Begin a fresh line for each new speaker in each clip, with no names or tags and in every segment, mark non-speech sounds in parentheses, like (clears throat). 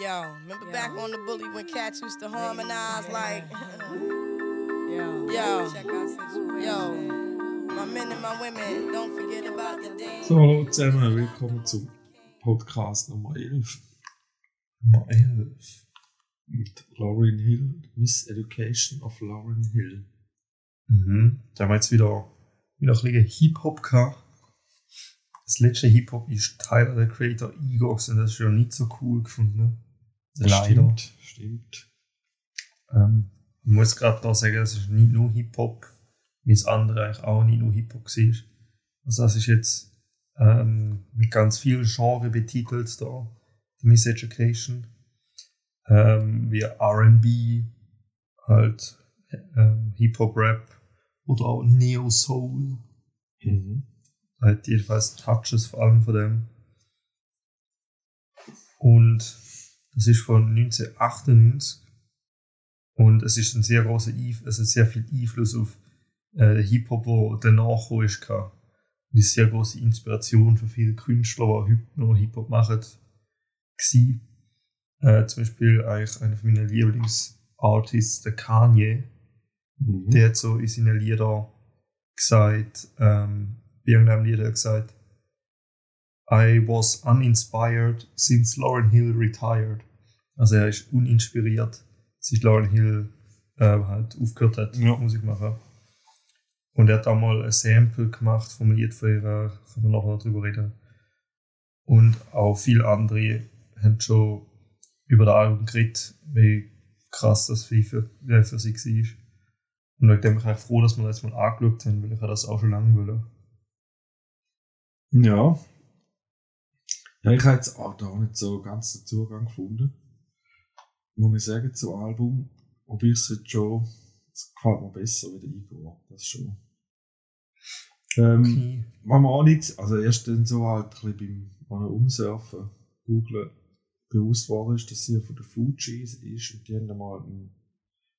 Yo, remember
Yo.
back on the bully when cats used to harmonize like, (laughs)
Yo,
Yo.
check our situation.
yo, my men and my women, don't forget about the day.
So, hallo zusammen, willkommen zum Podcast Nummer 11. Nummer 11. Mit Lauren Hill, Miss Education of Lauren Hill.
Mhm. Da haben wir jetzt wieder, wieder ein bisschen Hip-Hop gehabt. Das letzte Hip-Hop ist Tyler, der Creator Ego, und das ist ja nicht so cool gefunden. Leider.
Stimmt, stimmt.
Ähm, ich muss gerade da sagen, das ist nicht nur Hip-Hop, wie das andere eigentlich auch nicht nur Hip-Hop war. Also das ist jetzt ähm, mit ganz vielen Genres betitelt da, die Miss Education. Ähm, wie R&B, halt ähm, Hip-Hop-Rap oder auch Neo-Soul.
Mhm.
Halt jedenfalls Touches vor allem von dem. Und das ist von 1998. Und es ist ein sehr großer also sehr viel Einfluss auf äh, Hip-Hop, der danach ist. gehabt. Und ist sehr große Inspiration für viele Künstler, die heute noch Hip-Hop machen. Gewesen. Äh, zum Beispiel eigentlich einer meiner Lieblingsartists, der Kanye.
Mhm.
Der hat so in seinen Liedern gesagt, ähm, bei irgendeinem Lied hat er gesagt, I was uninspired since Lauren Hill retired. Also er ist uninspiriert, seit Lauren Hill äh, halt aufgehört hat,
Ja.
Musik machen. Und er hat auch mal ein Sample gemacht vom Lied von ihrer, können wir nachher noch drüber reden. Und auch viele andere haben schon über das Album geredet, wie krass das für, für, äh, für sie war. Und wegen dem bin ich eigentlich froh, dass wir das mal angeschaut haben, weil ich das auch schon lange wollen.
Ja. Ja, ich habe jetzt auch da nicht so ganz den Zugang gefunden. Muss ich sagen, zum Album. Aber ich es jetzt schon, es gefällt mir besser wie der Igor. Das schon. Ähm,
Okay.
Man auch nicht, also erst dann so halt ein bisschen beim Umsurfen, googlen, bewusst worden ist, dass sie von den Fujis ist und die haben dann mal einen,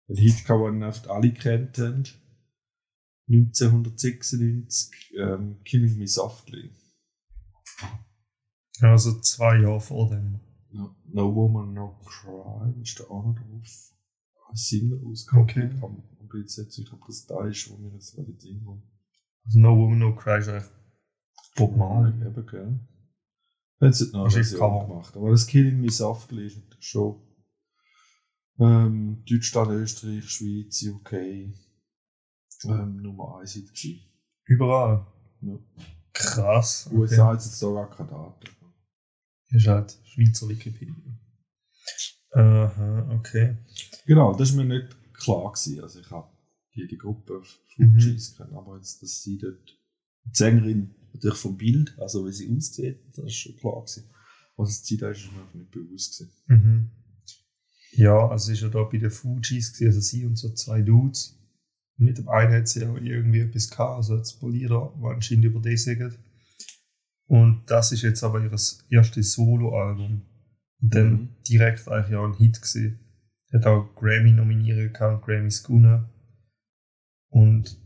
einen Hit gehabt, den oft alle kennt haben. 1996, ähm, Killing Me Softly.
Also zwei Jahre vor dem.
No, no Woman, No Cry ist da auch noch drauf. Als Single ausgekoppelt.
Okay.
Ich bin jetzt nicht sicher, ob das da ist, wo wir jetzt gerade drin haben.
Also No Woman, No Cry ist echt Bob Marley.
Eben, gell. Wenn sie noch eine
Wahrscheinlich
Version gemacht. Aber das Killing Me Softly ist natürlich schon ähm, Deutschland, Österreich, Schweiz, UK ähm, Nummer 1 Hit gewesen.
Überall.
Ja.
Krass. Okay.
USA hat jetzt da gar keine Daten.
Ist halt Schweizer Wikipedia. Aha, okay.
Genau, das ist mir nicht klar gewesen. Also ich habe die, die Gruppe
Mhm.
Fujis kennen, aber jetzt, dass sie dort die Sängerin natürlich vom Bild, also wie sie aussieht, das ist schon klar gewesen. Was es Zeit ist, ist mir einfach nicht bewusst gewesen.
Mhm. Ja, also ist ja da bei den Fujis gewesen, also sie und so zwei Dudes. Mit dem einen hat sie auch irgendwie etwas gehabt, also das Polierer, der anscheinend über die sagt. Und das ist jetzt aber ihr erstes Solo-Album. Und dann
Mhm.
direkt eigentlich auch ein Hit gewesen. Hat auch Grammy-Nominierungen gehabt, Grammys gewonnen. Und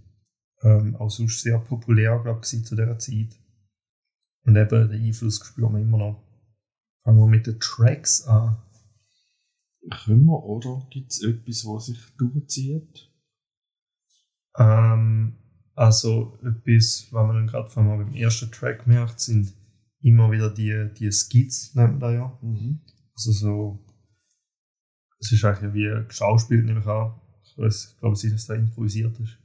ähm, auch sonst sehr populär, glaube ich, zu dieser Zeit. Und eben den Einfluss spüren wir immer noch. Fangen wir mit den Tracks an.
Können wir, oder? Gibt es etwas, was sich durchzieht?
Ähm, also etwas, was man dann gerade vor allem beim ersten Track merkt, sind immer wieder die, die Skits, nennt man da ja.
Mhm.
Also so, es ist eigentlich wie geschauspielt, nehme ich an. Ich, weiß, ich glaube, es ist, dass da improvisiert ist.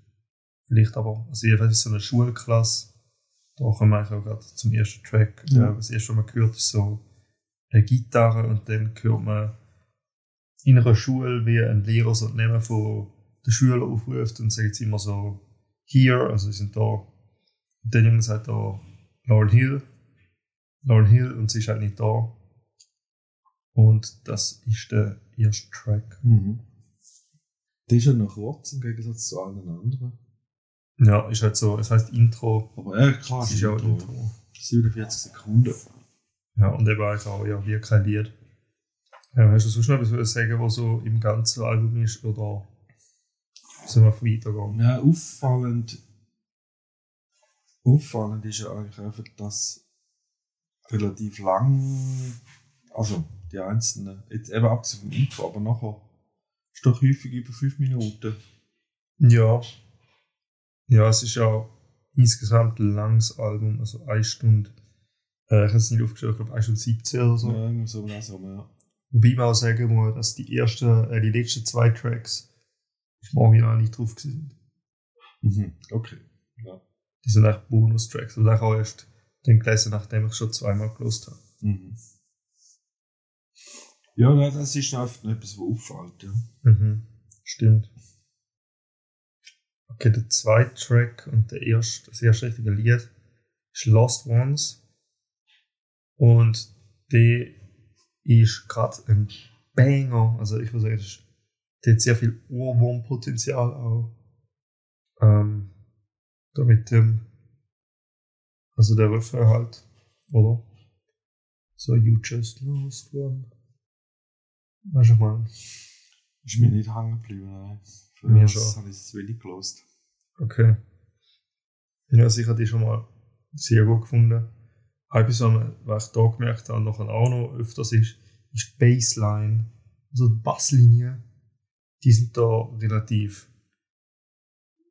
Vielleicht aber, also jedenfalls ist es so eine Schulklasse. Da kommen wir eigentlich auch gerade zum ersten Track.
Ja.
Äh, das erste, was man hört, ist so eine Gitarre und dann hört man in einer Schule, wie ein Lehrer so die Namen von den Schülern aufruft und sagt immer so here, also sie sind da. Und der Junge sagt da Lauren Hill, Lauren Hill und sie ist halt nicht da. Und das ist der erste Track.
Mhm. Der ist ja noch kurz im Gegensatz zu allen anderen.
Ja, ist halt so, es heißt Intro.
Aber ja, klar,
Es ist ja
Intro.
Intro.
47 Sekunden.
Ja, und eben auch ja, wie kein Lied. Ja, hast du sonst noch etwas sagen, was so im ganzen Album ist? Oder sollen wir weitergehen?
Ja, auffallend. Auffallend ist ja eigentlich einfach, dass relativ lang, also die einzelnen. Jetzt eben abgesehen vom Intro, aber nachher ist doch häufig über 5 Minuten.
Ja. Ja, es ist ja insgesamt ein langes Album, also eine Stunde. Äh, ich habe es nicht aufgestellt, ich glaube 1 Stunde 17 oder so.
Ja, irgendwie so langsam, ja.
Wobei man auch sagen muss, dass die ersten, äh, die letzten zwei Tracks dem Original nicht drauf sind.
Mhm. Okay. Ja.
Das sind echt Bonus-Tracks. Und ich auch erst dann gelesen, nachdem ich schon zweimal gelost habe.
Mhm. Ja, nein, das ist einfach noch etwas, was auffällt. Ja.
Mhm. Stimmt. Okay, der zweite Track und der erste, das erste richtige Lied ist Lost Ones. Und der ist gerade ein Banger. Also ich würde sagen, das ist- der hat sehr viel Ohrwurmpotenzial auch. Ähm, da mit dem, also der Refrain halt, oder? So, you just lost one. Weißt du, ich meine?
Ist mir nicht hängen geblieben, nein. Für
Mir schon.
habe ich es wenig gelost.
Okay. Ja, sicher die schon mal sehr gut gefunden. Etwas, was ich da gemerkt habe, nachher auch noch öfters ist, ist die Bassline. Also die Basslinie, die sind da relativ,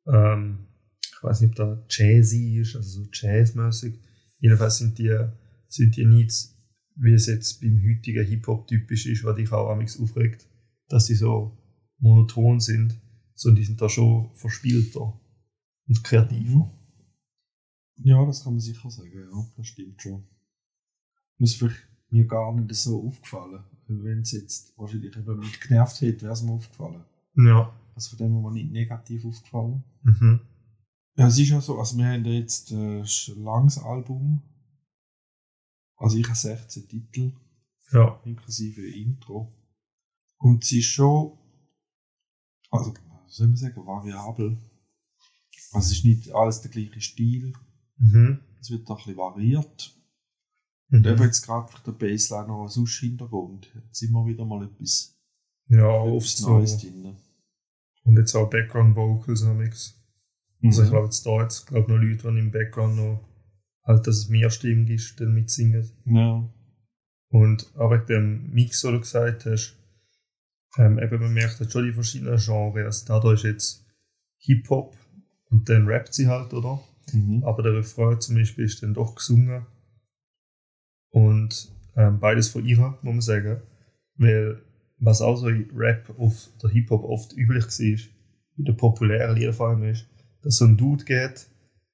ähm, ich weiß nicht, ob da jazzy ist, also so jazzmäßig. Jedenfalls sind die, sind die nicht, wie es jetzt beim heutigen Hip-Hop typisch ist, was dich auch amigs aufregt, dass sie so monoton sind, sondern die sind da schon verspielter und kreativer.
Ja, das kann man sicher sagen, ja, das stimmt schon. Ist vielleicht mir gar nicht so aufgefallen. Wenn es jetzt wahrscheinlich eben mich genervt hätte, wäre es mir aufgefallen.
Ja.
Also von dem her nicht negativ aufgefallen.
Mhm.
Ja, es ist ja so, also wir haben jetzt äh, ein langes Album. Also ich habe 16 Titel,
Ja.
inklusive Intro. Und sie ist schon, also, soll man sagen, variabel. Also es ist nicht alles der gleiche Stil.
Mhm.
Es wird auch ein bisschen variiert.
Mhm.
Und eben jetzt gerade für den Bassline noch als Hintergrund. Jetzt immer wieder mal etwas,
Ja, oft
etwas
so.
Neues drin.
Und jetzt auch Background Vocals amix. Also ich
Mhm.
glaube jetzt da jetzt glaub noch Leute, die im Background noch halt, dass es mehr Stimmen ist, dann mitsingen.
Ja.
Und auch wegen dem Mix, den du gesagt hast, ähm, eben man merkt halt schon die verschiedenen Genres. Also da, da ist jetzt Hip-Hop und dann rappt sie halt, oder?
Mhm.
Aber der Refrain zum Beispiel ist dann doch gesungen. Und ähm, beides von ihr, muss man sagen. Weil, was auch so in Rap auf der Hip-Hop oft üblich war, in den populären Liedern vor allem ist, dass so ein Dude geht,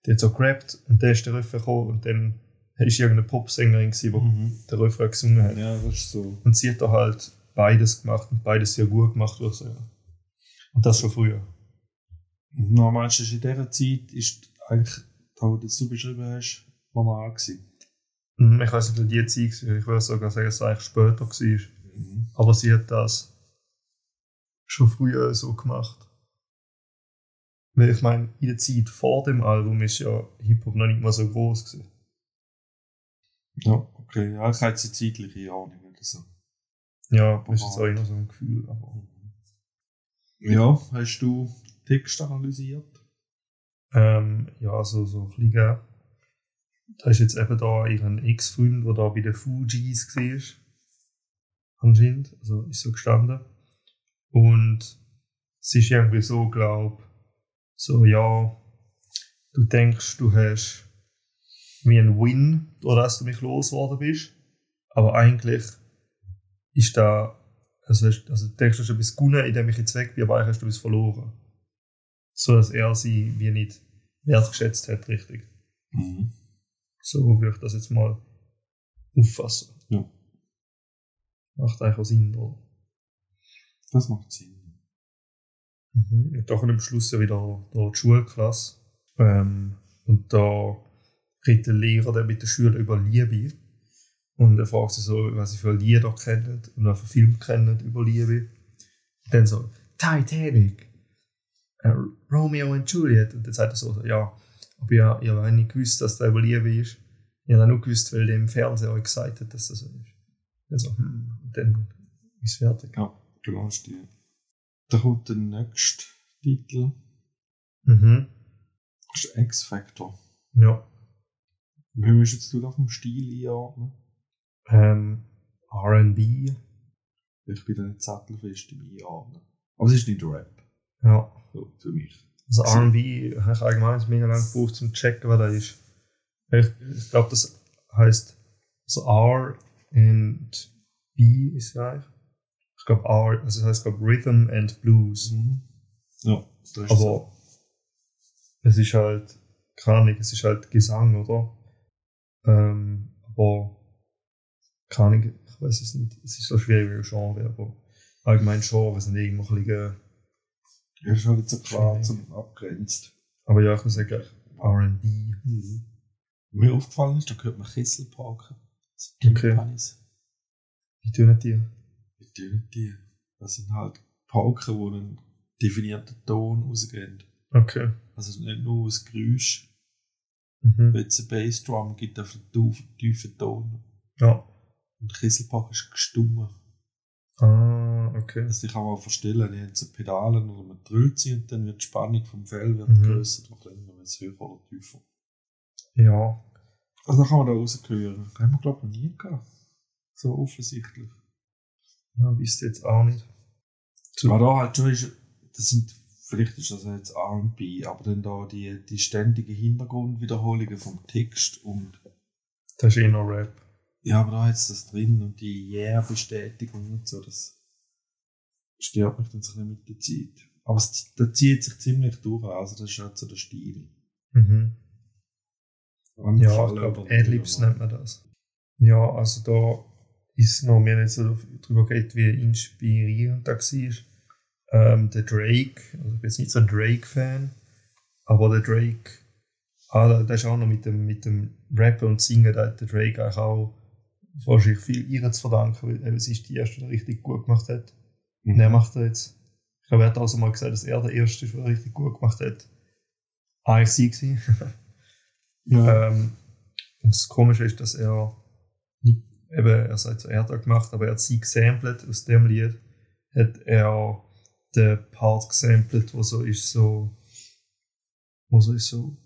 der hat so gerappt und dann ist der Refrain gekommen und dann ist irgendeine Popsängerin die
Mhm.
den Refrain gesungen hat.
Ja, das ist so.
Und sie hat da halt beides gemacht und beides sehr gut gemacht, würde ich sagen. Und das schon früher.
Meinst du, in dieser Zeit ist eigentlich, da, wo das du beschrieben hast, normal gewesen?
Mhm, Ich weiß nicht, ob die Zeit war. Ich würde sogar sagen, dass es eigentlich später war.
Mhm.
Aber sie hat das schon früher so gemacht. Weil ich meine, in der Zeit vor dem Album ist ja Hip-Hop noch nicht mal so groß gewesen.
Ja, okay. Ja, ich habe jetzt die zeitliche Ahnung oder so.
Ja, das ist jetzt auch immer so ein Gefühl. Aber,
Ja, hast du Text analysiert?
ähm, ja, so, so ein bisschen. Da ist jetzt eben da ihren Ex-Freund, der da bei den Fujis war. Anscheinend. Also ist so gestanden. Und es ist irgendwie so, glaub, so, ja, du denkst, du hast wie ein Win, oder dass du mich losgeworden bist. Aber eigentlich ist da, also, also denkst, du hast etwas gewonnen, indem ich jetzt weg bin, aber eigentlich hast du etwas verloren. So, dass er sie wie nicht wertgeschätzt hat, richtig.
Mhm.
So würde ich das jetzt mal auffassen.
Ja.
Macht eigentlich auch Sinn, oder?
Das macht Sinn.
Mhm. Und da kommt am Schluss ja wieder da die Schulklasse. Ähm, und da redet der Lehrer dann mit den Schülern über Liebe. Und er fragt sie so, was sie für Lieder kennen und was für Filme kennen über Liebe. Und dann so, Titanic, äh, Romeo und Juliet. Und dann sagt er so, ja, aber ihr, ihr habt nicht gewusst, dass das über Liebe ist. Ich habe nur gewusst, weil der im Fernsehen euch gesagt hat, dass das so ist. Dann so, hm, dann ist es fertig.
Ja, du hast die. Da kommt der nächste Titel.
Mhm.
Das ist X-Factor.
Ja.
Wie müsstest du da vom Stil einordnen?
Ähm, RB.
Ich bin da nicht sattelfest im Einordnen. Aber es ist nicht Rap.
Ja.
So, für mich.
Also RB habe ich allgemein mega lange gebraucht zum checken, was das ist. Ich, ich glaube, das heißt also R und B ist ja eigentlich. Ich glaube R, also das heißt glaube Rhythm and Blues.
Mhm. Ja, das ist
Aber es ist halt, keine Ahnung, es ist halt Gesang, oder? Ähm, aber keine Ahnung, ich weiß es nicht. Es ist so schwierig wie ein Genre, aber allgemein Genre sind irgendwo ein bisschen,
Ja, ist halt nicht so
Schwierig.
zum abgrenzt.
aber ja, ich würde sagen R&B.
Mhm. Mir aufgefallen ist, da hört man Kesselparken. So
Okay.
Timpanis.
Wie tun die?
Wie tönen die? Das sind halt Pauken, die einen definierten Ton rausgeben.
Okay.
Also nicht nur das Geräusch.
Mhm.
Wenn es eine Bassdrum gibt, auf einen tiefen, Ton.
Ja.
Und Kesselpark ist gestummen.
Ah, okay.
Also ich kann mir auch vorstellen, die haben so Pedalen oder man drüllt sie und dann wird die Spannung vom Fell wird
Mhm.
grösser oder kleiner, wenn es höher oder tiefer.
Ja.
Also da kann man da raushören. Haben wir glaube ich noch nie gehabt. So offensichtlich.
ja wisst ihr jetzt auch nicht.
Aber da halt schon ist, das sind, vielleicht ist das jetzt R&B, aber dann da die, die ständigen Hintergrundwiederholungen vom Text und
Das ist eh noch Rap.
ja, aber da ist das drin und die Yeah-Bestätigung und so, das stört mich dann so ein mit der Zeit. Aber es, das zieht sich ziemlich durch, also das ist halt so der Stil.
Mhm. Ja, ich
Angefallen
glaube, Adlibs nennt man das. Ja, also da ist noch, wir haben jetzt so darüber geredet, wie inspirierend das war. Ähm, der Drake, also ich bin jetzt nicht so ein Drake-Fan, aber der Drake, ah, der, ist auch noch mit dem, mit dem Rappen und Singen, da hat der Drake eigentlich auch wahrscheinlich viel ihr zu verdanken, weil sie ist die erste, die richtig gut gemacht hat. Und er macht er jetzt. Ich glaube, er hat also mal gesagt, dass er der Erste ist, der richtig gut gemacht hat. Eigentlich sie gewesen. (laughs)
Ja.
Ähm, und das Komische ist, dass er nicht, eben, er sagt so, er hat gemacht, aber er hat sie gesampelt aus dem Lied, hat er den Part gesampelt, wo so ist so, wo so ist so,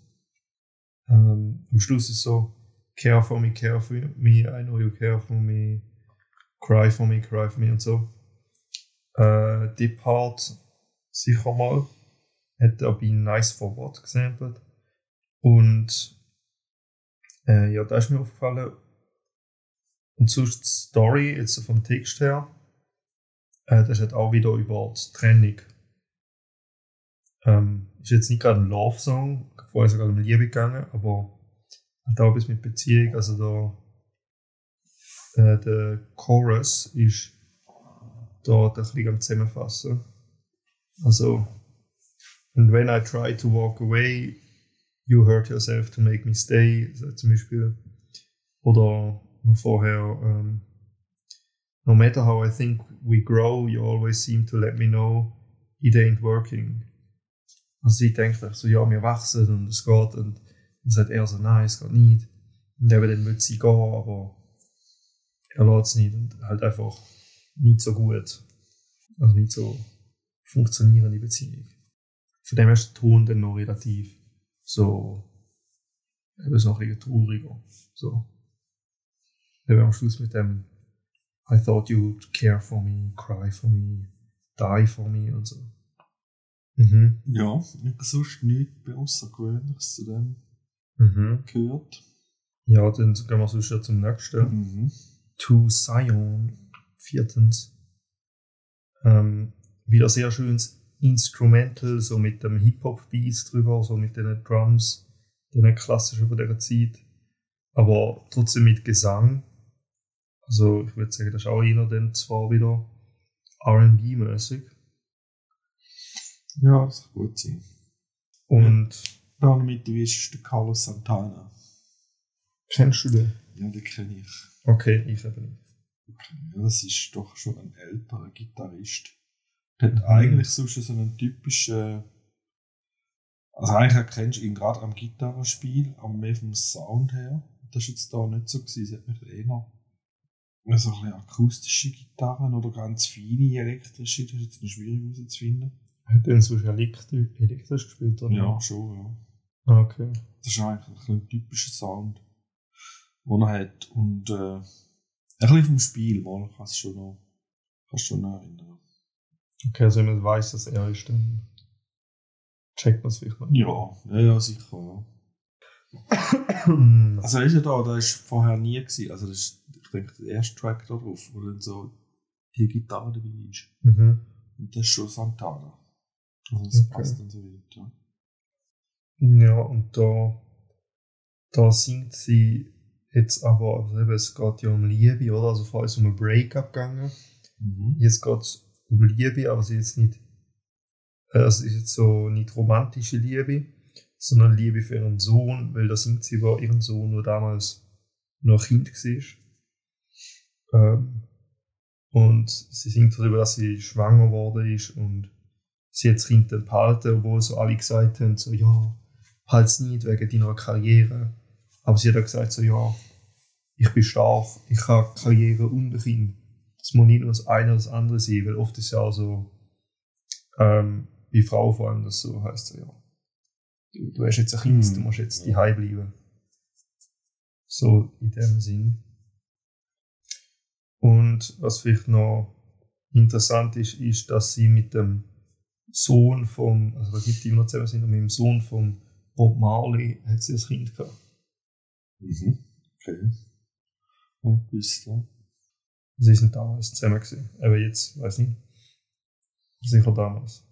ähm, am Schluss ist so, care for me, care for me, I know you care for me, cry for me, cry for me und so. Äh, die Part sicher mal, hat er bei Nice for What gesampelt. Und äh, ja, da ist mir aufgefallen. Und sonst die Story, jetzt vom Text her, äh, das ist halt auch wieder über die Trennung. Ähm, ist jetzt nicht gerade ein Love-Song, vorher sogar um Liebe gegangen, aber hat auch etwas mit Beziehung. Also da, äh, der Chorus ist ein bisschen am Zusammenfassen. Also, and when I try to walk away, you hurt yourself to make me stay, so zum Beispiel. Oder vorher, ähm, no matter how I think we grow, you always seem to let me know it ain't working. Also denkt echt so, ja, wir wachsen und es geht und dann sagt er so, nein, es geht nicht. Und eben dann will sie gehen, aber er lässt es nicht und halt einfach nicht so gut. Also nicht so funktionierende Beziehung. Von dem her ist der Ton dann noch relativ so, eben so ein bisschen trauriger. So. Eben am Schluss mit dem I thought you'd care for me, cry for me, die for me und so. Mhm.
Ja, ich sonst nichts Außergewöhnliches zu dem
Mhm.
gehört.
Ja, dann gehen wir sonst ja zum nächsten.
Mhm.
To Zion. Viertens. Ähm, wieder sehr schönes Instrumental, so mit dem Hip-Hop-Beats drüber, so mit den Drums, den klassischen von der Zeit. Aber trotzdem mit Gesang. Also, ich würde sagen, das ist auch einer dann zwar wieder RB-mäßig.
Ja, das kann gut sein.
Und
Dann mit wie ist der Carlos Santana.
kennst du den?
Ja, den kenne ich.
Okay, ich eben nicht.
Ja, das ist doch schon ein älterer Gitarrist. Der hat
Mhm.
eigentlich sonst so einen typischen. Also eigentlich erkennst du ihn gerade am Gitarrenspiel, aber mehr vom Sound her. Das ist jetzt da nicht so gewesen. Es hat mich eher so ein akustische Gitarren oder ganz feine elektrische, das ist jetzt noch schwierig herauszufinden.
Hat er elektri elektrisch gespielt? Oder?
Ja, schon, ja.
Ah, Okay.
Das ist eigentlich ein, ein typischer Sound, den er hat. Und äh, Ein bisschen vom Spiel, mal kannst du schon noch, kannst schon noch erinnern.
Okay, also wenn man weiß, dass er ist, dann checkt man es vielleicht noch.
Ja, ja, ja, sicher. Ja. (coughs) Also, ist ja da, da ist vorher nie gewesen. Also, das ist, ich denke, der erste Track da drauf, wo dann so die Gitarre dabei ist.
mhm.
Und das ist schon Santana. Also, das
Okay.
passt dann so weit, ja.
Ja, und da, da singt sie jetzt aber, also eben, es geht ja um Liebe, oder? Also vorher ist es um ein Breakup gegangen.
Mhm.
Jetzt geht es um Liebe, aber sie ist jetzt nicht, äh, es ist jetzt so nicht romantische Liebe, sondern Liebe für ihren Sohn, weil da singt sie über ihren Sohn, der damals noch ein Kind war. Ähm, und sie singt darüber, dass sie schwanger geworden ist und sie hat das Kind dann behalten, obwohl so alle gesagt haben, so, ja, halt's nicht wegen deiner Karriere. Aber sie hat auch gesagt, so, ja, ich bin stark, ich habe Karriere und ein Kind. Es muss nicht nur das eine oder das andere sein, weil oft ist ja auch so, ähm, bei Frauen vor allem, das so heißt, so, ja, du, du hast jetzt ein Kind,
Mhm.
du musst jetzt
Ja.
daheim bleiben. So in dem Sinn. Und was vielleicht noch interessant ist, ist, dass sie mit dem Sohn vom, also da gibt immer noch zusammen sind, mit dem Sohn vom Bob Marley hat sie ein Kind gehabt.
Mhm. Okay. Ja, wisst ihr.
Sie sind damals zusammen gewesen. Aber jetzt, weiß nicht. Sicher damals.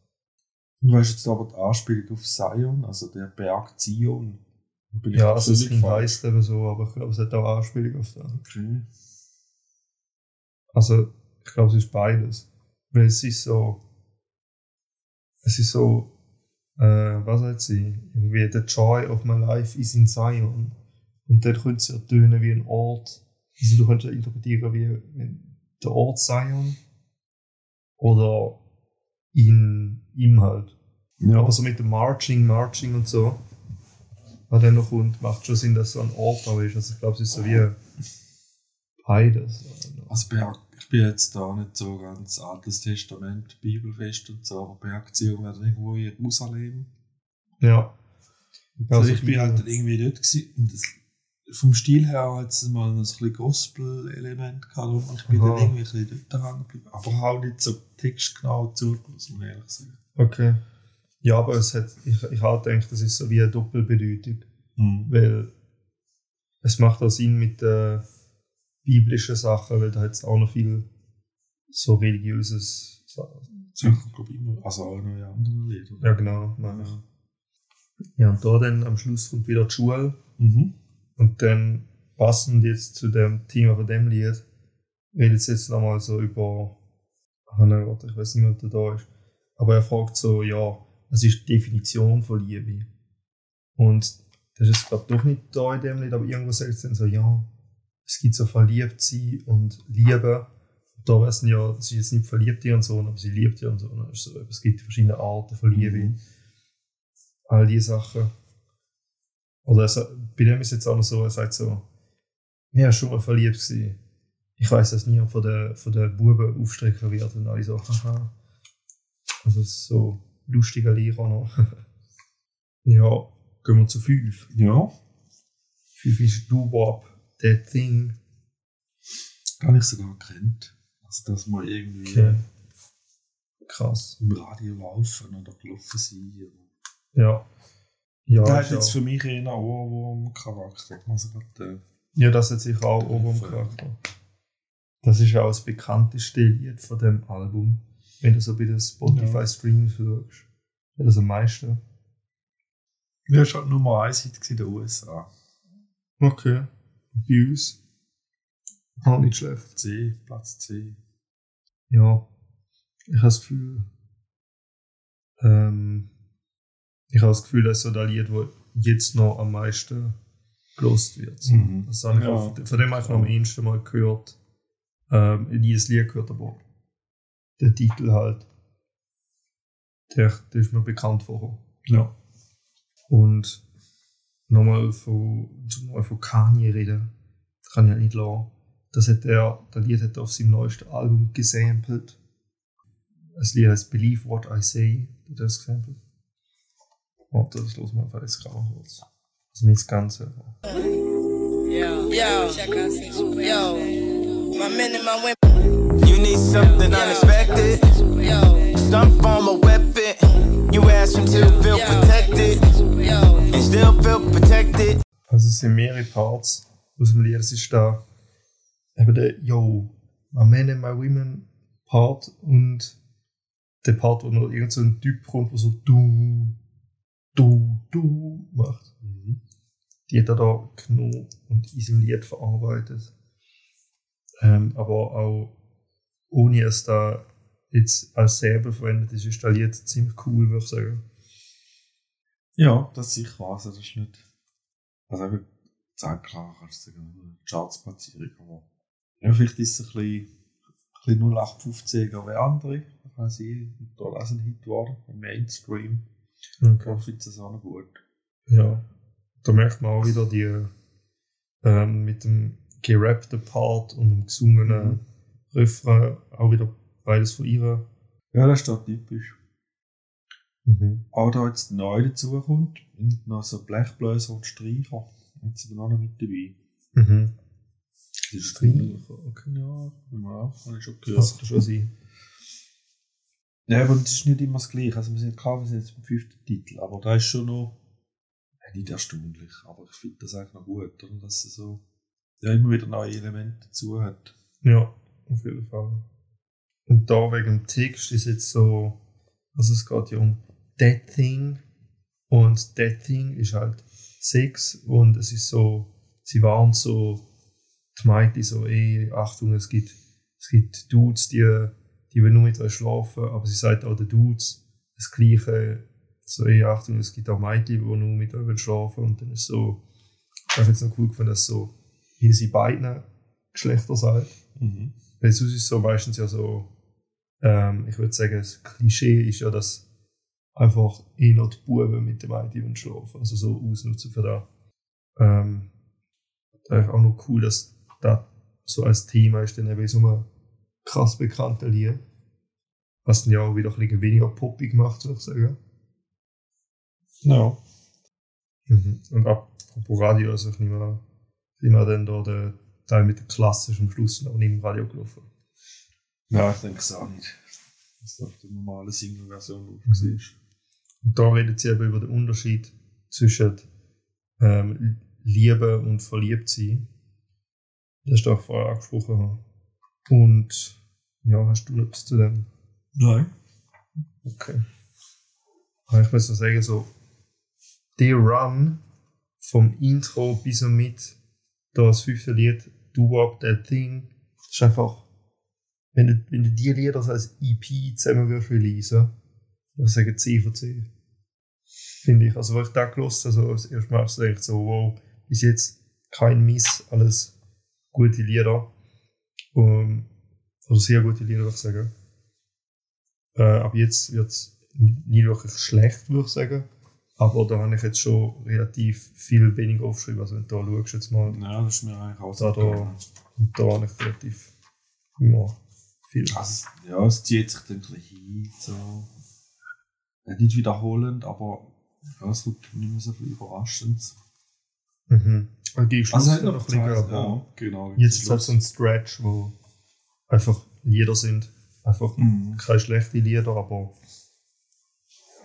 Du weißt jetzt aber die Anspielung auf Zion, also der Berg Zion. Da bin ich
Ja, also
falsch.
heisst eben so, aber ich glaube, es hat auch Anspielung auf das.
Okay.
Also, ich glaube, es ist beides. Weil es ist so, es ist so, äh, was sagt sie? Irgendwie, the joy of my life is in Zion. Und dort könnte es ja tönen wie ein Ort. Also, du könntest ja interpretieren wie der Ort Zion oder in ihm halt.
Ja,
Aber so mit dem Marching, Marching und so, was dann noch kommt, macht schon Sinn, dass so ein Ort auch ist. Also, ich glaube, es ist so wie beides.
also Berg, ich bin jetzt da nicht so ganz Altes Testament, Bibelfest und so, aber Bergzion wäre dann irgendwo in Jerusalem.
Ja.
Also,
Also
ich bin halt dann irgendwie dort gewesen. Und das, vom Stil her hat es mal ein bisschen Gospel-Element gehabt und ich bin
Aha.
dann irgendwie ein bisschen dort hängen geblieben. Aber auch nicht so textgenau zugelassen, muss man ehrlich sagen.
Okay. Ja, aber es hat, ich, ich halt denke, das ist so wie eine Doppelbedeutung. Weil es macht auch Sinn mit den biblischen Sachen, weil da hat es auch noch viel so religiöses
Zeug, glaube ich, immer. Also auch noch in anderen Liedern.
Ja, genau. Ja. ja, und da dann am Schluss kommt wieder die Schule.
Mhm.
Und dann passend jetzt zu dem Thema von dem Lied, redet es jetzt nochmal so über, ah nein, warte, ich weiß nicht mehr, ob der da ist, aber er fragt so, ja, was ist die Definition von Liebe? Und das ist jetzt glaube doch nicht da in dem Lied, aber irgendwo sagt es dann so, ja, es gibt so verliebt sein und Liebe. Und da wissen ja, sie ist jetzt nicht verliebt in ihren Sohn, aber sie liebt. Das ist so, es gibt verschiedene Arten von Liebe
Mhm.
all die Sachen. Oder er, sa- bei dem ist jetzt auch noch so, er sagt so, ich war schon mal verliebt gewesen. Ich weiß, dass niemand von den, von den Buben aufstrecken wird und alle so, haha. Also es ist so lustiger Lehrer noch. (laughs) ja, gehen wir zu fünf.
Ja,
Fünf ist Doo-Wop, That Thing.
gar nicht sogar kennt. Also, dass man irgendwie
Okay. Krass.
im Radio laufen oder gelaufen sein.
Ja. Ja,
Der
ist
hat jetzt
auch-
für mich eher einen Ohrwurm-Charakter. Also gerade,
Ja, das hat sich auch oben im Charakter. Das ist auch das bekannteste Lied von dem Album. Wenn du so bei den Spotify-Streams schaust. Ja, das am meisten.
Ja, ist halt Nummer 1 Hit in den USA.
Okay. Bei uns. Auch nicht schlecht.
C, Platz C.
Ja. Ich habe das Gefühl. Ähm, ich habe das Gefühl, dass so das Lied, das jetzt noch am meisten gelost wird. So.
Mhm.
Das habe ich
Ja.
auch, von dem habe ich noch am ehesten mal gehört. Ähm, dieses Lied gehört aber. Der Titel halt. Der, der ist mir bekannt vorher.
Ja.
Und nochmal von, zum nochmal von Kanye reden, das kann ich ja nicht lassen. Das hat er, das Lied hat er auf seinem neuesten Album gesampelt. Das Lied heißt Believe What I Say, hat er das gesampelt. Warte, das los mal einfach jetzt gerade mal kurz. Also nicht das Ganze.
Yo, yo, yo. My men and my women.
You need something unexpected,
Yo,
some form of weapon. You ask him to feel protected and still feel protected.
Also es sind mehrere Parts aus dem Lied. Es ist da eben der Yo, my men and my women Part und der Part, wo noch irgend so ein Typ kommt, der so du, du, du macht. Die hat er da genommen und Lied verarbeitet. Ähm, aber auch ohne es da jetzt als Säbel verwendet ist, ist das Lied ziemlich cool, würde ich sagen.
Ja, das sicher was. Das ist nicht. Also eben, sagen klar, kannst du sagen, eine Chartsplatzierung, aber. Ja, vielleicht ist es ein bisschen, ein bisschen 0815er wie andere. Ich weiß ich, da auch ein Hit geworden, im Mainstream. Ich finde es auch noch gut.
Ja, da merkt man auch wieder die ähm, mit dem gerappten Part und dem gesungenen
Mhm.
Refrain auch wieder beides von ihr.
Ja, das ist da typisch.
Mhm.
Auch da jetzt neu dazukommt, und noch so Blechbläser und Streicher. Jetzt sind wir noch mit dabei.
Mhm.
Das ist
Streicher,
okay, ja, ja, habe ich schon
Das
gehört.
kann schon sein.
Ja, aber das ist nicht immer das Gleiche. Also wir sind klar, wir sind jetzt beim fünften Titel, aber da ist schon noch nicht erstaunlich, aber ich finde das eigentlich noch gut, oder? dass er so ja, immer wieder neue Elemente dazu hat.
Ja, auf jeden Fall. Und da wegen dem Text ist jetzt so, also es geht ja um That Thing und That Thing ist halt Sex und es ist so, sie warnt so die Mädchen so, ey, Achtung, es gibt, es gibt Dudes, die, die will nur mit euch schlafen, aber sie sagt auch den Dudes das Gleiche, so, ey, Achtung, es gibt auch Mädchen, die nur mit euch schlafen und dann ist so, ich habe jetzt noch cool gefunden, dass so, wie sie beiden Geschlechter sagt.
Mhm.
Weil sonst ist so meistens ja so, ähm, ich würde sagen, das Klischee ist ja, dass einfach eher die Buben mit dem Mädchen schlafen, also so ausnutzen für das. Ähm, da ist auch noch cool, dass das so als Thema ist, dann eben so ein krass bekannter Lied. Was dann ja auch wieder ein bisschen weniger poppig macht, würde ich sagen.
Ja.
Mhm. Und apropos Radio, also ich nehme an, dann da der Teil mit der Klasse ist am Schluss noch nicht im Radio gelaufen.
Ja, ich denke es auch nicht. Dass das auf der normalen Single-Version drauf
Mhm.
ist.
Und da redet sie eben über den Unterschied zwischen ähm, Liebe und Verliebtsein. Das ist auch vorher angesprochen. Und ja, hast du etwas zu dem?
Nein.
Okay. Ich muss noch sagen, so der Run vom Intro bis und mit da das fünfte Lied, Do Up That Thing, ist einfach, wenn du, wenn du die Lieder als EP zusammen würdest releasen, ich sagen C von C. Finde ich. Also, wo ich da gelost also das erste Mal so denkt so, wow, bis jetzt kein Miss, alles gute Lieder. Um, oder sehr gute Lieder, würde ich sagen. Äh, aber jetzt wird es nicht wirklich schlecht, würde ich sagen. Aber da habe ich jetzt schon relativ viel weniger aufgeschrieben. Also, wenn du da schaust, jetzt mal,
Ja, das ist mir eigentlich auch
da,
so.
da, und da habe ich relativ ja, viel.
Also, ja, es zieht sich dann ein bisschen hin. So. Nicht wiederholend, aber ja, es wird nicht mehr so viel überraschend.
Mhm. Und die Schluss
hat
noch ein bisschen gehört.
ja, genau.
Jetzt ist halt so ein Stretch, wo einfach Lieder sind. Einfach
Mhm.
keine schlechten Lieder, aber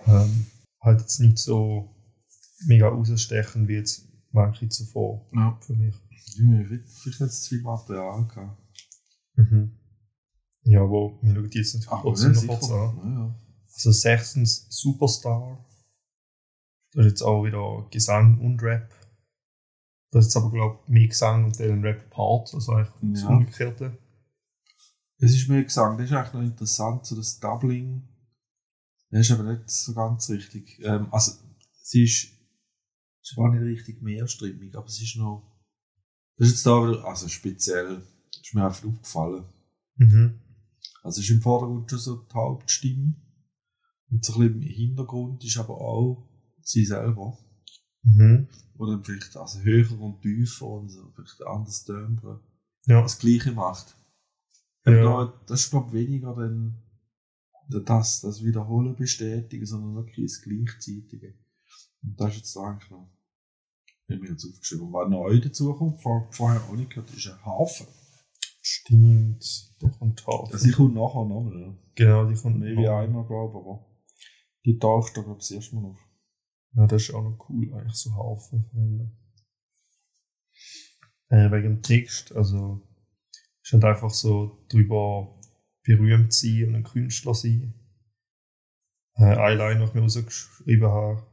ähm, halt jetzt nicht so mega rausstechen wie jetzt manche zuvor
Ja.
für mich.
Vielleicht es zu viel Material gehabt.
Mhm. Ja, wo wir schauen die jetzt natürlich trotzdem noch kurz an.
Ja, ja.
Also sechstens Superstar. Da ist jetzt auch wieder Gesang und Rap. Das ist jetzt aber, glaube ich, mehr Gesang und dann Rap-Part, also eigentlich das
Ja.
Umgekehrte.
Es ist mir gesagt, das ist eigentlich noch interessant, so das Doubling. Das ist aber nicht so ganz richtig. Ähm, also, sie ist, ist gar nicht richtig mehrstimmig, aber es ist noch. Das ist jetzt da wieder, also speziell, ist mir einfach aufgefallen.
Mhm.
Also es ist im Vordergrund schon so die Hauptstimme. Und so ein bisschen im Hintergrund ist aber auch sie selber.
Mhm.
Oder vielleicht also höher und tiefer und so, vielleicht anders Timbre.
Ja.
Das Gleiche macht.
Ja.
Da, das ist, glaube ich, weniger dann das, das Wiederholen bestätigen, sondern wirklich das Gleichzeitige. Und das ist jetzt eigentlich noch, ich habe mir jetzt aufgeschrieben, was neu dazu kommt, vor, vorher auch nicht gehört, ist ein Hafen.
Stimmt, der kommt halt.
Also, ich komme nachher nochmal. Ja.
genau, die kommt
Mehr wie einmal, glaube ich, aber die taucht da, glaube ich, das erste Mal auf.
Ja, das ist auch noch cool, eigentlich so Haufen verwenden. Äh, wegen dem Text, also ist halt einfach so drüber berühmt sein und ein Künstler sein. Äh, eine Line, die ich mir rausgeschrieben habe,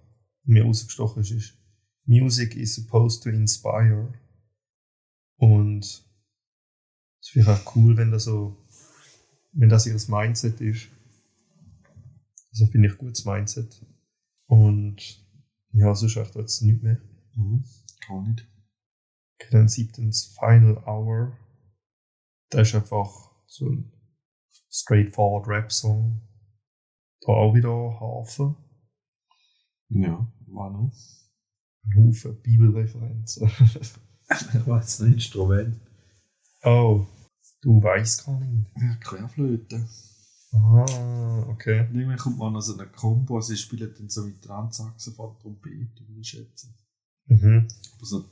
mir rausgestochen ist, ist Music is supposed to inspire. Und es wäre auch cool, wenn das so, wenn das ihr Mindset ist. Also finde ich gutes Mindset. Und ja, sonst echt jetzt nichts mehr.
Mhm. Gar nicht.
Okay, dann siebtens Final Hour. Das ist einfach so ein straightforward Rap-Song. Da auch wieder Hafen.
Ja, war noch.
Ein Haufen Bibelreferenzen.
Ich (laughs) weiß ein Instrument.
oh, du weißt gar nicht.
Ja, Querflöte.
Ah, okay.
Und irgendwann kommt man noch so eine Kombo, sie spielen dann so mit Transsaxophon, Trompete, würde ich schätzen.
Mhm.
Also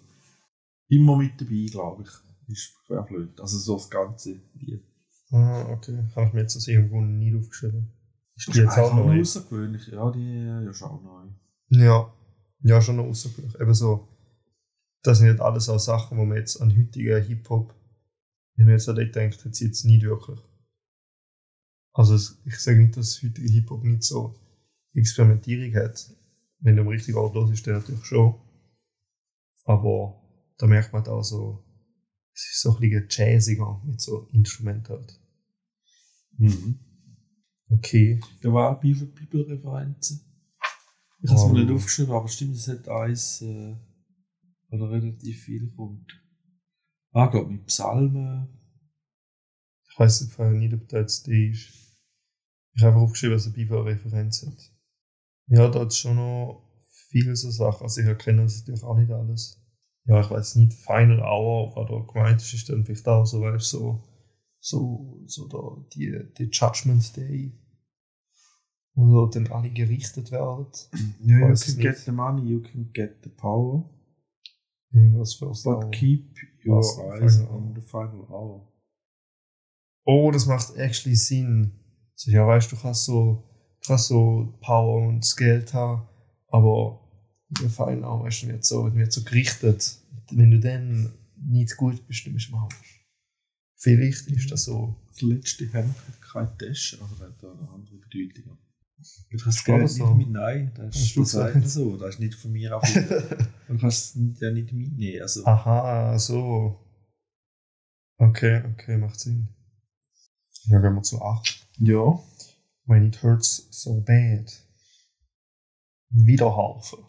immer mit dabei, glaube ich, ist Querflöte. Also so das ganze Lied.
Ah, okay. Habe ich mir jetzt das irgendwo nicht aufgeschrieben. Ist
Das
die
ist
jetzt auch neu?
außergewöhnlich. Ja, die ist auch neu.
Ja, ja, schon noch außergewöhnlich. Eben so, das sind nicht alles auch Sachen, wo man jetzt an heutigen Hip-Hop, wenn man jetzt an den denkt, hat sie jetzt nicht wirklich. Also ich sage nicht, dass heutige Hip-Hop nicht so Experimentierung hat. Wenn du am richtigen Ort los ist, dann natürlich schon. Aber da merkt man halt auch so, es ist so ein bisschen jazziger mit so Instrumenten halt.
Mhm.
Okay.
Da war Bibel Bibelreferenzen. Ich habe es mir nicht aufgeschrieben, aber stimmt, es hat eins, äh, oder relativ viel kommt. Ah, ich glaube mit Psalmen.
Ich weiß im Fall nicht, ob das jetzt die ist. Ich habe einfach aufgeschrieben, dass er Bibelreferenz hat. Ja, da hat es schon noch viele so Sachen. Also ich erkenne das natürlich auch nicht alles. Ja, ich weiß nicht, Final Hour, da gemeint ist, ist dann vielleicht auch so, weißt so, so, so da, die, die Judgment Day. Wo dann alle gerichtet werden.
Ja, you can get the money, you can get the power,
Irgendwas für
but
Hour.
keep your eyes on the final hour.
Oh, das macht actually Sinn. So, ja, weißt du, du kannst so, du kannst so Power und das Geld haben, aber der Fall auch, weißt du, wird so, wird so gerichtet. Wenn du dann nicht gut bist, dann bist du im Arsch. Vielleicht ist das so.
Das letzte Hemd hat keine Tasche, also hat da eine andere Bedeutung. Du kannst das
Oder
Geld
so.
nicht mit Nein, das ist
du gesagt?
sagt so, das ist nicht von mir auf Du kannst es ja nicht mitnehmen. Also,
Aha, so. Okay, okay, macht Sinn. Ja, gehen wir zu 8.
ja.
When it hurts so bad. Wiederhalfen.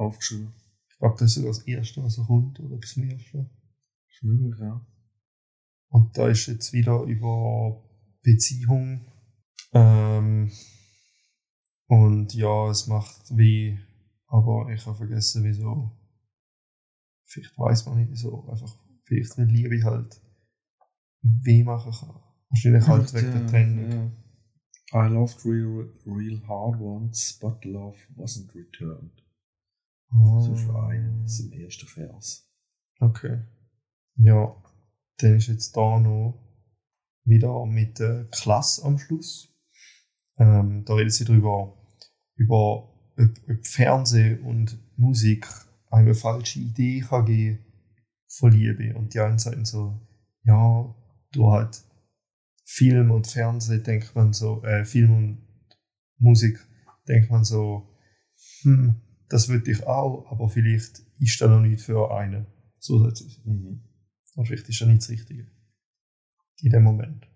Aufgeschrieben.
Ich glaube, das ist sogar das Erste, was so kommt, oder bis zum Ersten.
Ist möglich, ja.
Und da ist jetzt wieder über Beziehung. Ähm, und ja, es macht weh, aber ich habe vergessen, wieso. Vielleicht weiß man nicht wieso. Einfach, vielleicht weil Liebe halt weh machen kann. Wahrscheinlich halt wegen der Trennung.
Ja. I loved real, real hard once, but love wasn't returned.
Ah,
So ist ein, das ist im ersten Vers.
Okay. Ja, dann ist jetzt da noch wieder mit der Klasse am Schluss. Ähm, da redet sie darüber, über ob, ob Fernsehen und Musik eine falsche Idee kann geben von Liebe. Und die einen sagen so, ja, du halt Film und Fernsehen denkt man so, äh, Film und Musik denkt man so, hm, das würde ich auch, aber vielleicht ist das noch nicht für einen. Sie.
Mhm.
Und vielleicht ist das nicht das Richtige. In dem Moment.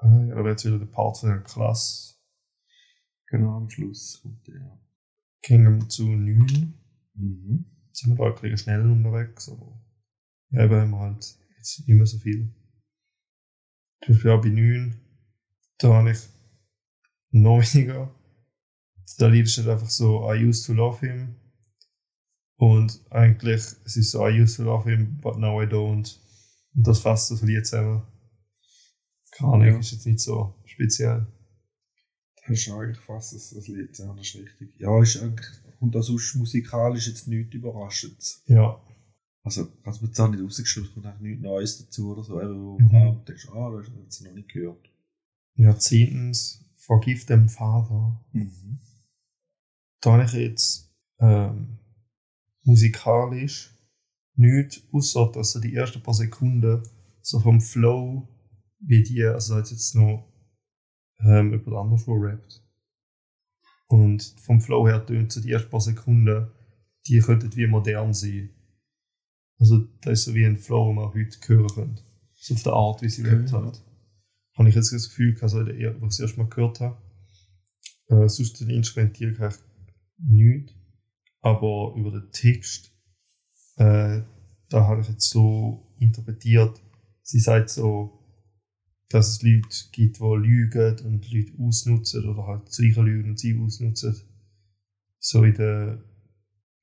Äh, ja, da wird jetzt wieder der Part von der Klasse.
Genau, am Schluss kommt der.
Wir zu 9.
Mhm.
Jetzt sind wir da ein bisschen schnell unterwegs, aber ja, eben haben wir halt jetzt nicht mehr so viel. Zum Beispiel auch bei 9, da habe ich noch weniger. Da Lied ist halt einfach so, I used to love him. Und eigentlich, es ist so, I used to love him, but now I don't. Und das fasst das Lied zusammen. Keine Ahnung,
Ja.
ist jetzt nicht so speziell.
Das ist eigentlich fast das, das Lied, ja, das ist richtig. Ja, ist eigentlich, und das sonst musikalisch jetzt nichts Überraschendes.
Ja.
Also, kannst du mir jetzt auch nicht rausgeschrieben, es kommt eigentlich nichts Neues dazu oder so, eben, wo
Mhm.
ah, und denkst, ah, das hast du noch nicht gehört.
Ja, zehntens, Forgive them Father.
Mhm.
Da habe ich jetzt ähm, musikalisch nichts, außer dass so die ersten paar Sekunden so vom Flow, wie die, also hat jetzt noch ähm, jemand anderes rappt. Und vom Flow her tönt so die ersten paar Sekunden, die könnten wie modern sein. Also das ist so wie ein Flow, den man heute hören könnte. So auf der Art, wie sie
Okay,
rappt
ja.
Habe ich jetzt das Gefühl, also wo ich es erst mal gehört habe. Äh, sonst den Instrumentierung nichts. Aber über den Text, äh, da habe ich jetzt so interpretiert, sie sagt so, dass es Leute gibt, die lügen und Leute ausnutzen oder halt zu ihrer lügen und sie ausnutzen. So in der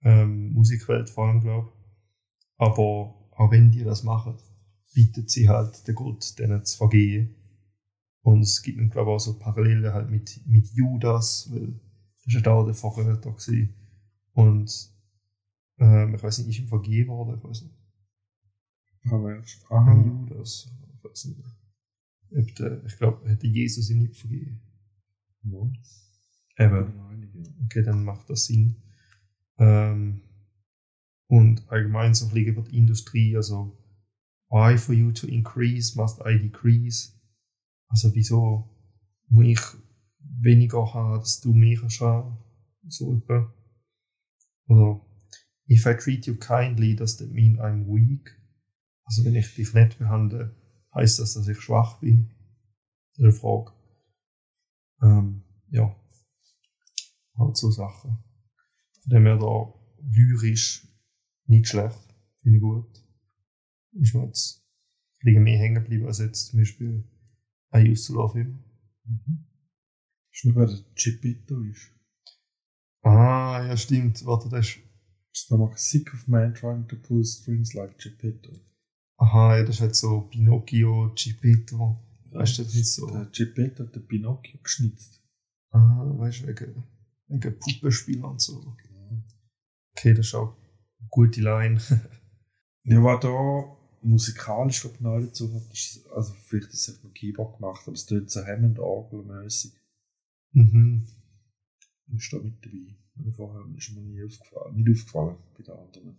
ähm, Musikwelt vor allem, glaube ich. Aber auch wenn die das machen, bittet sie halt den Gott, denen zu vergehen. Und es gibt, glaube ich, auch so Parallelen halt mit, mit Judas, weil war ja da der Verräter. Gewesen. Und ähm, ich weiß nicht, ist ihm vergeben worden? Ich weiß nicht.
Ah, wärst
Aha.
Aha.
Judas. Ich weiß nicht. Ob der, ich glaube, hätte Jesus ihm nicht vergeben.
Ja.
Eben. Okay, dann macht das Sinn. Ähm, und allgemein so ein bisschen über die Industrie, also why for you to increase must I decrease? Also wieso muss ich weniger haben, dass du mehr kannst haben? So etwa. Oder if I treat you kindly, does that mean I'm weak? Also wenn ich dich nett behandle, heißt das, dass ich schwach bin? Das ist eine Frage. Ähm, ja halt so Sachen. Von dem her da lyrisch nicht schlecht, finde ich gut. Ist mir jetzt ein mehr hängen geblieben als jetzt zum Beispiel I used to love him.
Mhm. Nur, wer der Chipito ist.
Ah, ja stimmt, warte, das ist,
da mal sick of man trying to pull strings like Chipito?
aha, ja, das ist halt so Pinocchio, Geppetto. Weißt du, das ist so,
Der Chipito hat den Pinocchio geschnitzt.
ah, weißt du, wegen, wegen Puppenspiel und so. Okay, das ist auch eine gute Line. (laughs)
Ja, was da musikalisch glaub ich, neu dazu hat, also vielleicht ist es mit Keyboard gemacht, aber es tönt so Hammond Orgelmäßig.
Mhm.
Ist da mit dabei. Also vorher ist mir nie aufgefallen, nicht aufgefallen bei den anderen.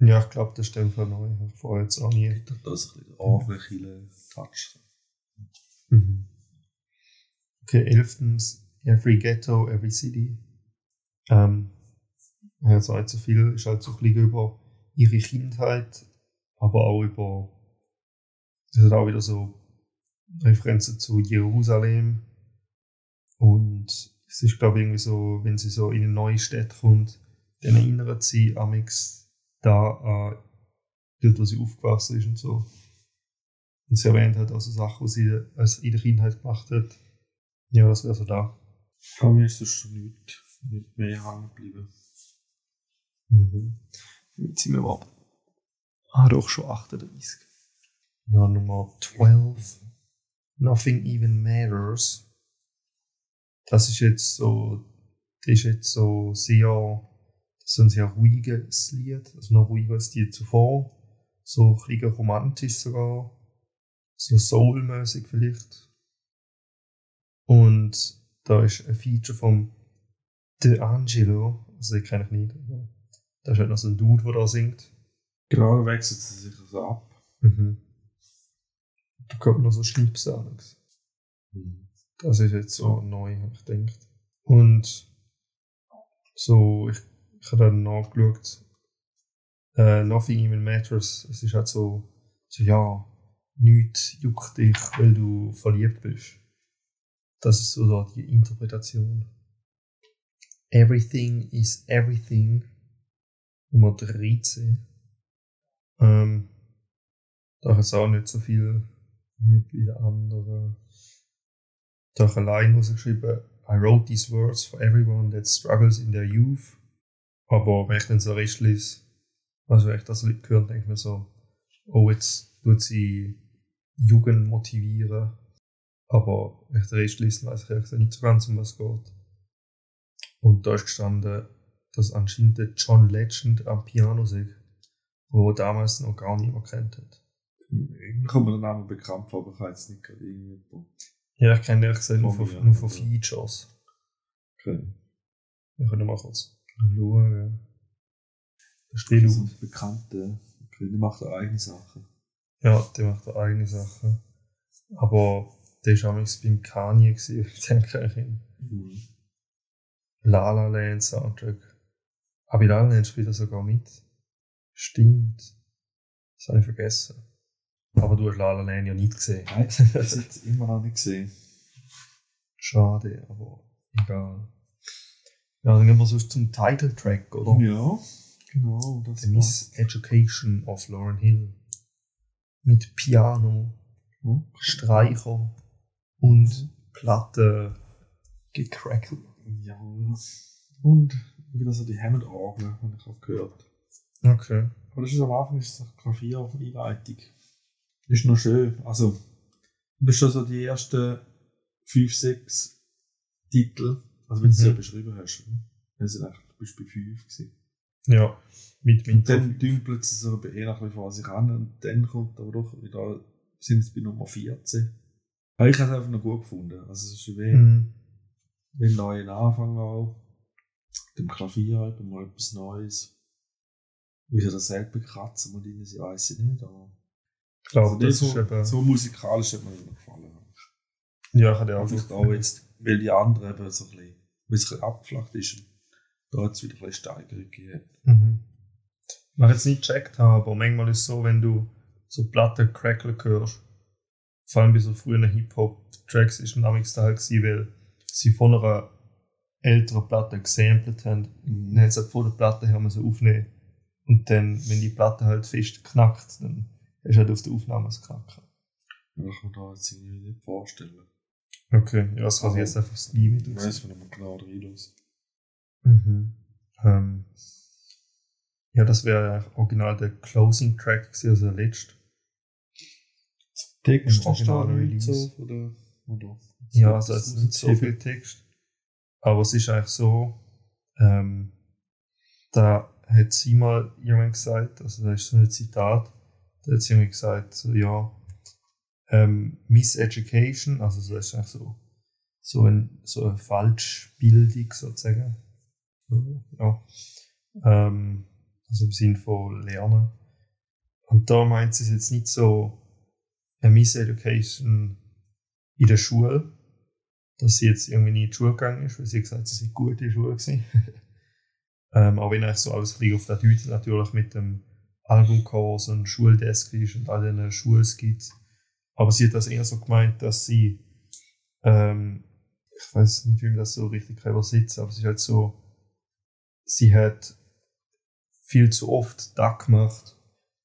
Ja, ich glaube, das ist dem Fall neu. Ich habe vorher jetzt auch nie.
Gibt da so ein bisschen Orgelkille Touch.
Mhm. Okay, elftens, every ghetto, every city. Ähm, also nicht so viel, ist halt so ein bisschen über ihre Kindheit, aber auch über, es hat auch wieder so Referenzen zu Jerusalem. Und es ist, glaube ich, irgendwie so, wenn sie so in eine neue Stadt kommt, dann erinnert sie amix da an dort, wo sie aufgewachsen ist und so. Und sie erwähnt hat also Sachen, die sie als in der Kindheit gemacht hat. Ja, das wäre so da.
Bei mir ist das schon nicht, nicht mehr hängen geblieben.
Mhm. Jetzt sind wir überhaupt. Ah, doch schon 38. Ja, Nummer 12. Nothing even matters. Das ist jetzt so, das ist jetzt so sehr, das ist ein sehr ruhiges Lied, also noch ruhiger als die zuvor. So ein bisschen romantisch sogar. So soulmäßig vielleicht. Und da ist ein Feature vom De Angelo, also den kenne ich nicht. Da ist halt noch so ein Dude, der da singt.
Genau, da wechselt sie sich so ab.
Mhm. Da kommt noch so Schnipsel an. Das ist jetzt so neu, habe ich gedacht. Und so, ich, ich habe dann nachgeschaut. Äh, Nothing even matters. Es ist halt so, so ja, nichts juckt dich, weil du verliebt bist. Das ist so da die Interpretation. Everything is everything. Nummer 13. Ähm, da ist auch nicht so viel wie bei den anderen. Allein rausgeschrieben, I wrote these words for everyone that struggles in their youth. Aber wenn ich dann so Rest lese, also wenn ich das Lied höre, denke ich mir so, oh, jetzt tut sie Jugend motivieren. Aber wenn ich den Rest lese, weiß ich ehrlich nicht so ganz, um was es geht. Und da ist gestanden, dass anscheinend der John Legend am Piano singt. wo damals noch gar niemand kennt hat.
Irgendwie kommt mir der Name bekannt vor, aber ich jetzt nicht gerade irgendjemand.
Ja, ich kenne ehrlich gesagt nur
Von
nur von? Features.
Okay.
Wir können mal kurz schauen,
Das
auf.
sind bekannte. Okay, die macht auch eigene Sachen.
Ja, der macht da eigene Sachen. Aber der ist damals beim Kanye gewesen, denke ich hin.
Mhm.
La La Land Soundtrack. Aber in La La Land spielt er sogar mit. Stimmt. Das habe ich vergessen. Aber du hast La La Land ja nicht gesehen.
Nein, das habe ich immer noch nicht gesehen.
Schade, aber egal. Ja, dann gehen wir sonst zum Titeltrack, oder?
Ja, genau. Das
The Miss Education of Lauren Hill. Mit Piano,
war-
Streicher und Platte gecrackelt.
Ja. Und wieder so die Hammond-Orgel, habe ich auch gehört.
Okay.
Aber das ist am Anfang ist das Klavier auf Einleitung. Ist noch schön. Also, du bist schon so die ersten fünf, sechs Titel, also wenn du sie
Mhm.
ja beschrieben hast, dann sind eigentlich, du bist bei fünf gewesen.
Ja, mit
Und
Winter.
dann dümpelt es so je nachdem vor sich an und dann kommt aber doch wieder, sind es bei Nummer 14. Aber ich habe es einfach noch gut gefunden. Also es ist wie,
Mhm.
wie ein neuer Anfang auch. Mit dem Klavier eben mal etwas Neues. Wie sie das selber kratzen und ihnen sie weiß ich nicht, aber
Ich glaube,
also
das
so,
ist eben.
so musikalisch hat mir immer gefallen.
Ja, ich hatte auch
Vielleicht auch jetzt, weil die anderen eben so ein bisschen, weil es ein bisschen abgeflacht ist und da hat es wieder ein bisschen Steigerung gegeben.
Mhm. Was ich jetzt nicht gecheckt habe, aber manchmal ist es so, wenn du so Platten crackle hörst, vor allem bei so frühen Hip-Hop-Tracks ist ein Amix-Teil gewesen, weil sie von einer älteren Platte gesampelt haben.
Mhm.
Dann hat es halt von der Platte her müssen aufnehmen. Und dann, wenn die Platte halt fest knackt, dann du halt auf der Aufnahme das Knacken.
Ja, ich kann mir da jetzt irgendwie nicht vorstellen.
Okay, ja, das kann ich jetzt einfach das Limit
Ich weiß, wenn man genau reinlässt.
Mhm. Ähm, ja, das wäre ja original der Closing Track gewesen, also der letzte.
Text ist da
originalen
nicht so, oder? oder?
Ja, also es
Das
ist nicht so viel Text. Aber es ist eigentlich so, ähm, da hat sie mal jemand gesagt, also da ist so ein Zitat, hat sie jemand gesagt, so, ja, ähm, Miseducation, also so ist eigentlich so, so, ein, so eine Falschbildung sozusagen. So, Ja. Ähm, also im Sinn von Lernen. Und da meint sie es jetzt nicht so, eine Miseducation in der Schule, dass sie jetzt irgendwie nie in die Schule gegangen ist, weil sie gesagt hat, sie sei gut in der Schule gewesen. (laughs) ähm, auch wenn eigentlich so alles ein auf der Tüte natürlich mit dem Albumkurs und Schuldesk ist und all den Schulskits. Aber sie hat das eher so gemeint, dass sie, ähm, ich weiß nicht, wie man das so richtig kann übersetzen, aber es ist halt so, sie hat viel zu oft das gemacht,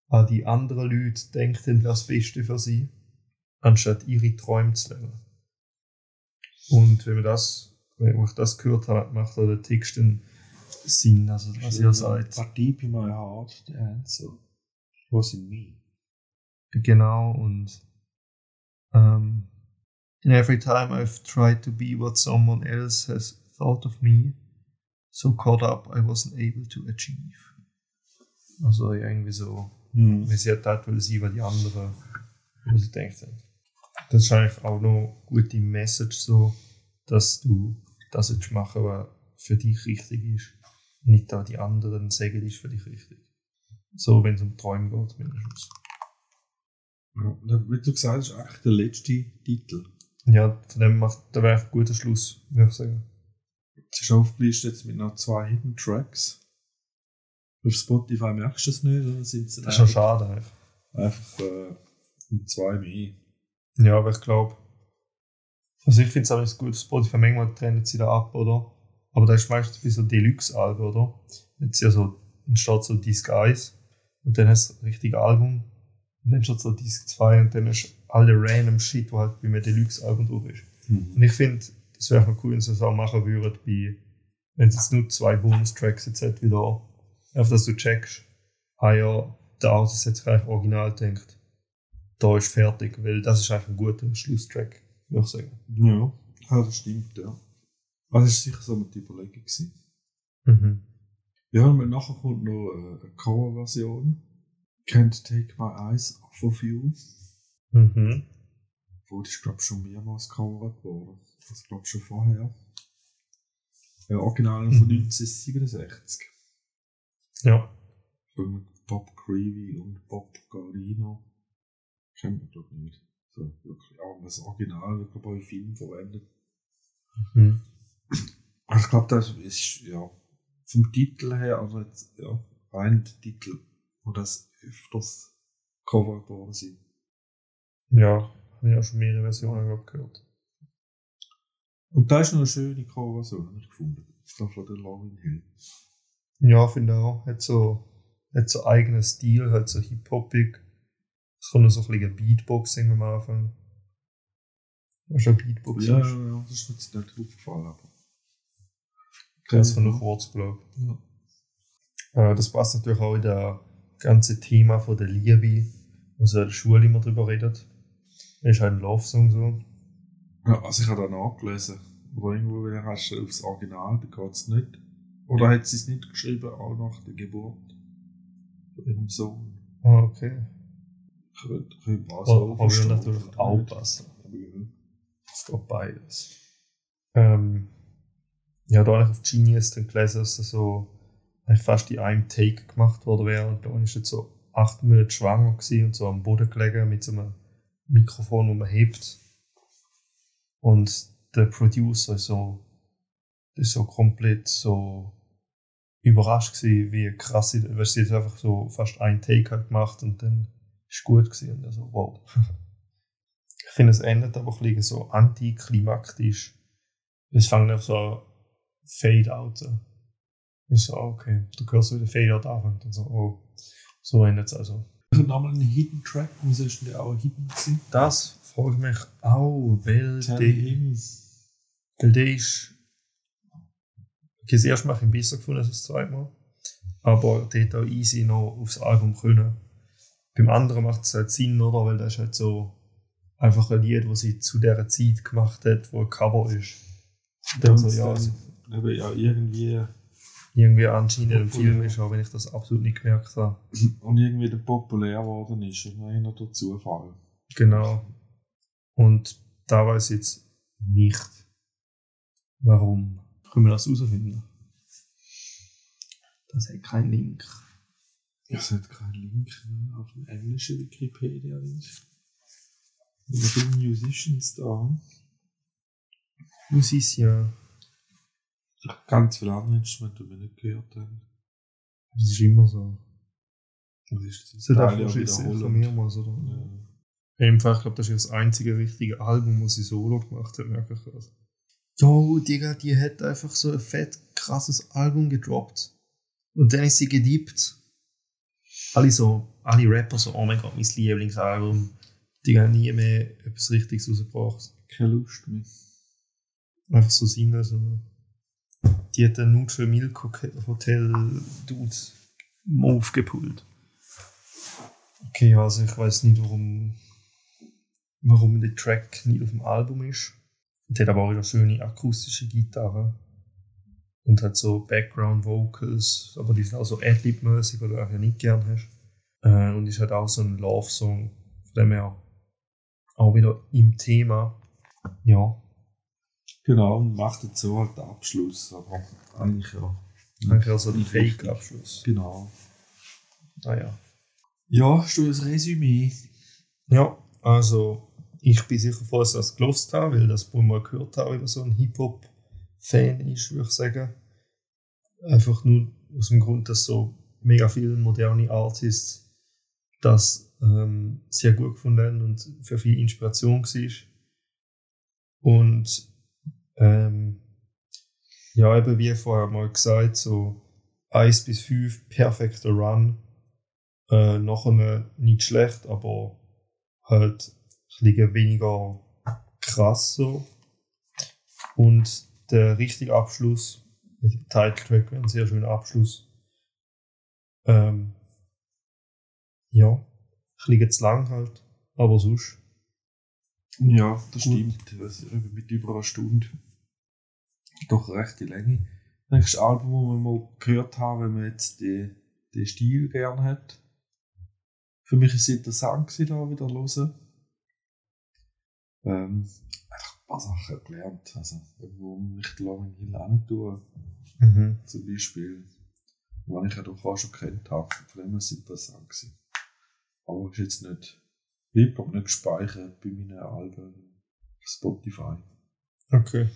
an die anderen Leute denken, wäre das Beste für sie, anstatt ihre Träume zu leben. Und wenn man das, wenn ich das gehört habe, macht auch der Text einen Sinn, also was ihr sagt.
Deep in my heart, the answer was in me.
Genau, und ähm, and every time I've tried to be what someone else has thought of me, so caught up I wasn't able to achieve. Also irgendwie so,
Hm.
wenn sie hat das will sie, weil die anderen, was sie denkt haben. Das ist eigentlich auch noch eine gute Message, so, dass du das jetzt machen, was für dich richtig ist. Nicht da die anderen sagen, ist für dich richtig. So, wenn es um Träume geht, mindestens.
Ja, und wie du gesagt hast, ist eigentlich der letzte Titel.
Ja, von dem macht, da wäre ein guter Schluss, würde ich sagen.
Es ist aufgelistet jetzt mit noch zwei Hidden Tracks. Auf Spotify merkst du es nicht, oder sind es
Das ist schon schade. eigentlich.
einfach äh, zwei mehr.
Ja, aber ich glaube, also ich finde es alles gut, Spotify manchmal trennt sie da ab, oder? Aber da ist meistens bei so Deluxe-Alben, oder? Jetzt ja so, dann steht so Disc 1 und dann hast du das richtige Album und dann steht so Disc 2 und dann hast du alle random Shit, wo halt bei einem Deluxe-Album drauf ist. Und ich finde, das wäre cool, wenn sie das auch machen würden, bei, wenn es jetzt nur zwei Bonus-Tracks jetzt hat, wie da. Einfach, dass du checkst, ah ja, der Artist hat sich eigentlich original denkt, da ist fertig, weil das ist eigentlich ein guter Schlusstrack, würde ich sagen.
Ja, ja, das stimmt, ja. Also das war sicher so der Überlegung. Gewesen.
Mhm.
Ja, und nachher kommt noch äh, eine Cover-Version Can't Take My Eyes Off of You.
Mhm.
Wo das glaube ich schon mehrmals gecovert worden. Das glaube ich schon vorher. Ja, Original von
Mhm.
1967.
Ja.
Von Bob Creevy und Bob Garino. Kennt man glaube nicht. So, wirklich. Aber das Original wird glaube ich bei Filmen verwendet.
Mhm.
Aber ich glaube, das ist, ja, vom Titel her, also jetzt, ja, rein der Titel, wo das öfters gecovert worden sind.
Ja, habe ich auch schon mehrere Versionen glaub, gehört.
Und da ist noch eine schöne Coverversion, habe ich gefunden. Das war von der Lauren Hill.
Ja, finde auch. Hat so, hat so eigenen Stil, halt so hip-hopig. Es kommt noch so ein bisschen Beatboxing am Anfang. Du auch Beatboxing?
Ja, ja, ja, das ist mir jetzt nicht aufgefallen, aber.
Das war noch kurz, glaube
Ja.
Äh, das passt natürlich auch in das ganze Thema von der Liebe, wo so in der Schule immer drüber redet. Ist halt ein Love-Song so.
ja, also ich habe da nachgelesen. Oder irgendwo wieder hast du aufs Original, da geht es nicht. Oder hat sie es nicht geschrieben, auch nach der Geburt von ihrem Sohn.
Ah, okay.
Könnte, könnte so
aber wir
verstehen,
natürlich
oder
auch passen.
Aber ja.
Es geht beides. Ähm, ja, da habe ich auf Genius dann gelesen, dass das so fast in einem Take gemacht worden wäre. Und da war ich jetzt so acht Monate schwanger und so am Boden gelegen mit so einem Mikrofon, das man hebt. Und der Producer ist so, ist so komplett so überrascht gewesen, wie krass sie, weil sie jetzt einfach so fast einen Take hat gemacht und dann ist gut gewesen. Und er so, wow. (laughs) Ich finde, es endet aber ein bisschen so antiklimaktisch. Es fängt einfach so Fade-out. Ich so, ah, okay, du hörst so wie der Fade-out an und so, oh, so endet es also.
Habe nochmal einen Hidden Track, wieso ist denn der auch hidden gewesen?
Das frage ich mich auch, weil der,
him.
weil der ist, das erste Mal habe ich ihn besser gefunden als das zweite Mal, aber der hätte auch easy noch aufs Album können. Beim anderen macht es halt Sinn, oder? Weil das ist halt so einfach ein Lied, das sie zu der Zeit gemacht hat, wo ein Cover ist. Dann so, ja, also
eben ja irgendwie
irgendwie anscheinend im. Film ist, auch wenn ich das absolut nicht gemerkt habe. (clears throat)
und irgendwie der populär geworden ist und einer der Zufall.
Genau. Und da weiß ich jetzt nicht, warum. Können wir das herausfinden? Das hat keinen Link.
Es hat keinen Link mehr auf dem englischen Wikipedia. ist. Oder die Musicians da. Ganz viele andere Instrumente, die wir nicht gehört haben.
Das ist immer so.
Das ist
Das
ja
schon von mehrmals, oder?
Ja.
Einfach, ich glaube, das ist das einzige richtige Album, das sie solo gemacht hat, merke ich das. Jo, Digga, die hat einfach so ein fett krasses Album gedroppt. Und dann ist sie gedippt. Alle so, alle Rapper so, oh mein Gott, mein Lieblingsalbum. Die haben nie mehr etwas Richtiges rausgebracht.
Keine Lust mehr.
Einfach so Singles. So. Die hat den Neutral Milk Hotel Dude Move gepult. Okay, also ich weiß nicht, warum, warum der Track nicht auf dem Album ist. Und hat aber auch wieder schöne akustische Gitarre. Und hat so Background Vocals, aber die sind auch so Adlib-mäßig, was du auch ja nicht gern hast. Äh, und ist halt auch so ein Love-Song, von dem her auch wieder im Thema. Ja,
Genau, und macht jetzt so halt den Abschluss. Aber eigentlich ja.
Eigentlich also ein. Fake-Abschluss.
Genau.
Naja.
Ja, hast du ein Resümee?
Ja, also ich bin sicher froh, dass ich das gelost habe, weil das wohl mal gehört habe, über so ein Hip-Hop-Fan ist, würde ich sagen. Einfach nur aus dem Grund, dass so mega viele moderne Artists das ähm, sehr gut gefunden haben und für viel Inspiration war. Und ähm, ja, eben wie vorher mal gesagt, so 1 bis 5 perfekter Run. Äh, nachher nicht schlecht, aber halt ein weniger krass so. Und der richtige Abschluss mit dem Titeltrack wäre ein sehr schöner Abschluss. Ähm, ja, ein bisschen zu lang halt, aber sonst.
Ja, das
Gut.
stimmt. Mit über einer Stunde. Doch recht die Länge. Das ein Album, das wir mal gehört haben, wenn man jetzt den, den Stil gerne hat. für mich war es interessant, da wieder hören. Ähm, einfach ein paar Sachen gelernt. Also, wo ich die Lauren Hill tue.
Mhm.
Zum Beispiel, was ich ja doch auch schon kennt habe. Von dem war es interessant. Gewesen. Aber ist jetzt nicht, Hip-Hop nicht gespeichert bei meinen Alben auf Spotify.
Okay.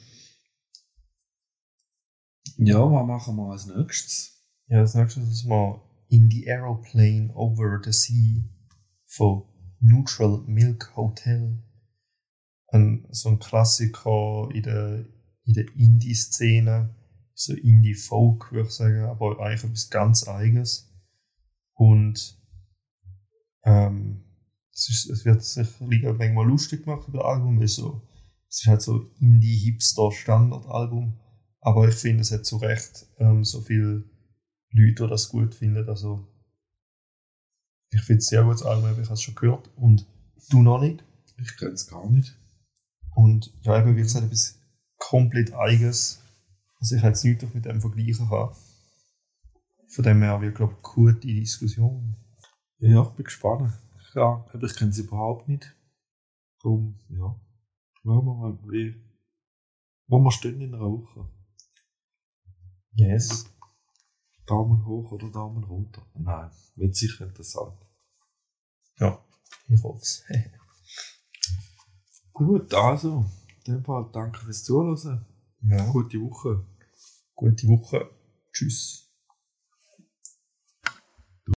Ja, was machen wir als nächstes?
Ja, als nächstes ist mal In the Aeroplane Over the Sea von Neutral Milk Hotel. Ein, so ein Klassiker in der, in der Indie-Szene. So Indie-Folk, würde ich sagen, aber eigentlich etwas ganz Eigenes. Und ähm, es, ist, es wird sich manchmal lustig gemacht über das Album, weil so, es ist halt so Indie-Hipster-Standard-Album. Aber ich finde, es hat zu Recht ähm, so viele Leute, die das gut finden. Also, ich finde es sehr gutes Album, ich habe es schon gehört. Und du noch nicht.
Ich kenne es gar nicht.
Und ja, eben, wie gesagt, etwas komplett Eigenes, was ich jetzt nicht mit dem vergleichen kann. Von dem her, wir glaube gute Diskussion.
Ja, ich bin gespannt. Ja, aber ich kenne sie überhaupt nicht. Darum, ja. Schauen wir mal, wie, wo wir stehen in einer Woche.
Yes.
Daumen hoch oder Daumen runter? Nein, wird sicher interessant.
Ja, ich hoffe es. (laughs)
Gut, also, in dem Fall danke fürs Zuhören.
ja.
Gute Woche.
Gute Woche. Tschüss.